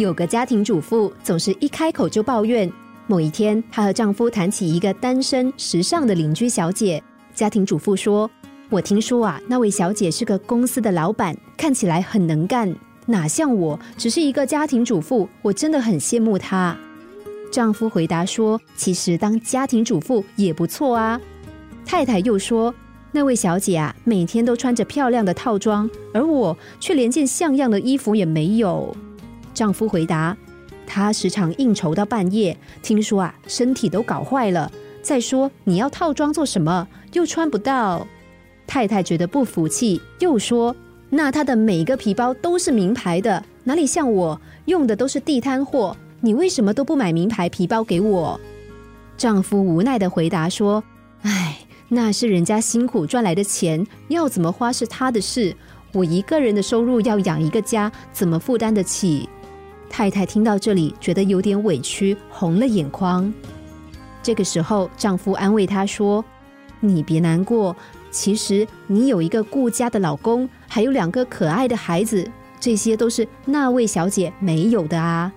有个家庭主妇总是一开口就抱怨。某一天，她和丈夫谈起一个单身时尚的邻居小姐。家庭主妇说：“我听说啊，那位小姐是个公司的老板，看起来很能干，哪像我，只是一个家庭主妇。我真的很羡慕她。”丈夫回答说：“其实当家庭主妇也不错啊。”太太又说：“那位小姐啊，每天都穿着漂亮的套装，而我却连件像样的衣服也没有。”丈夫回答：“他时常应酬到半夜，听说啊，身体都搞坏了。再说你要套装做什么？又穿不到。”太太觉得不服气，又说：“那他的每个皮包都是名牌的，哪里像我用的都是地摊货？你为什么都不买名牌皮包给我？”丈夫无奈的回答说：“唉，那是人家辛苦赚来的钱，要怎么花是他的事。我一个人的收入要养一个家，怎么负担得起？”太太听到这里，觉得有点委屈，红了眼眶。这个时候，丈夫安慰她说：“你别难过，其实你有一个顾家的老公，还有两个可爱的孩子，这些都是那位小姐没有的啊。”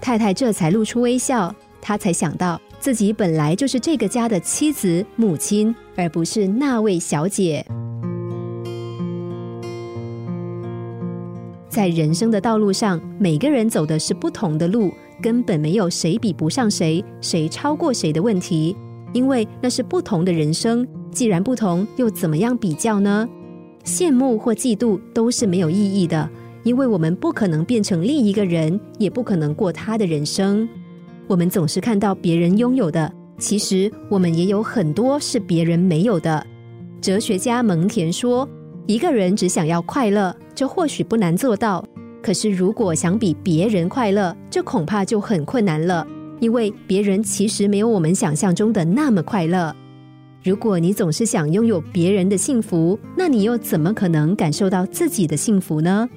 太太这才露出微笑，她才想到自己本来就是这个家的妻子、母亲，而不是那位小姐。在人生的道路上，每个人走的是不同的路，根本没有谁比不上谁，谁超过谁的问题，因为那是不同的人生。既然不同，又怎么样比较呢？羡慕或嫉妒都是没有意义的，因为我们不可能变成另一个人，也不可能过他的人生。我们总是看到别人拥有的，其实我们也有很多是别人没有的。哲学家蒙恬说。一个人只想要快乐，这或许不难做到。可是，如果想比别人快乐，这恐怕就很困难了。因为别人其实没有我们想象中的那么快乐。如果你总是想拥有别人的幸福，那你又怎么可能感受到自己的幸福呢？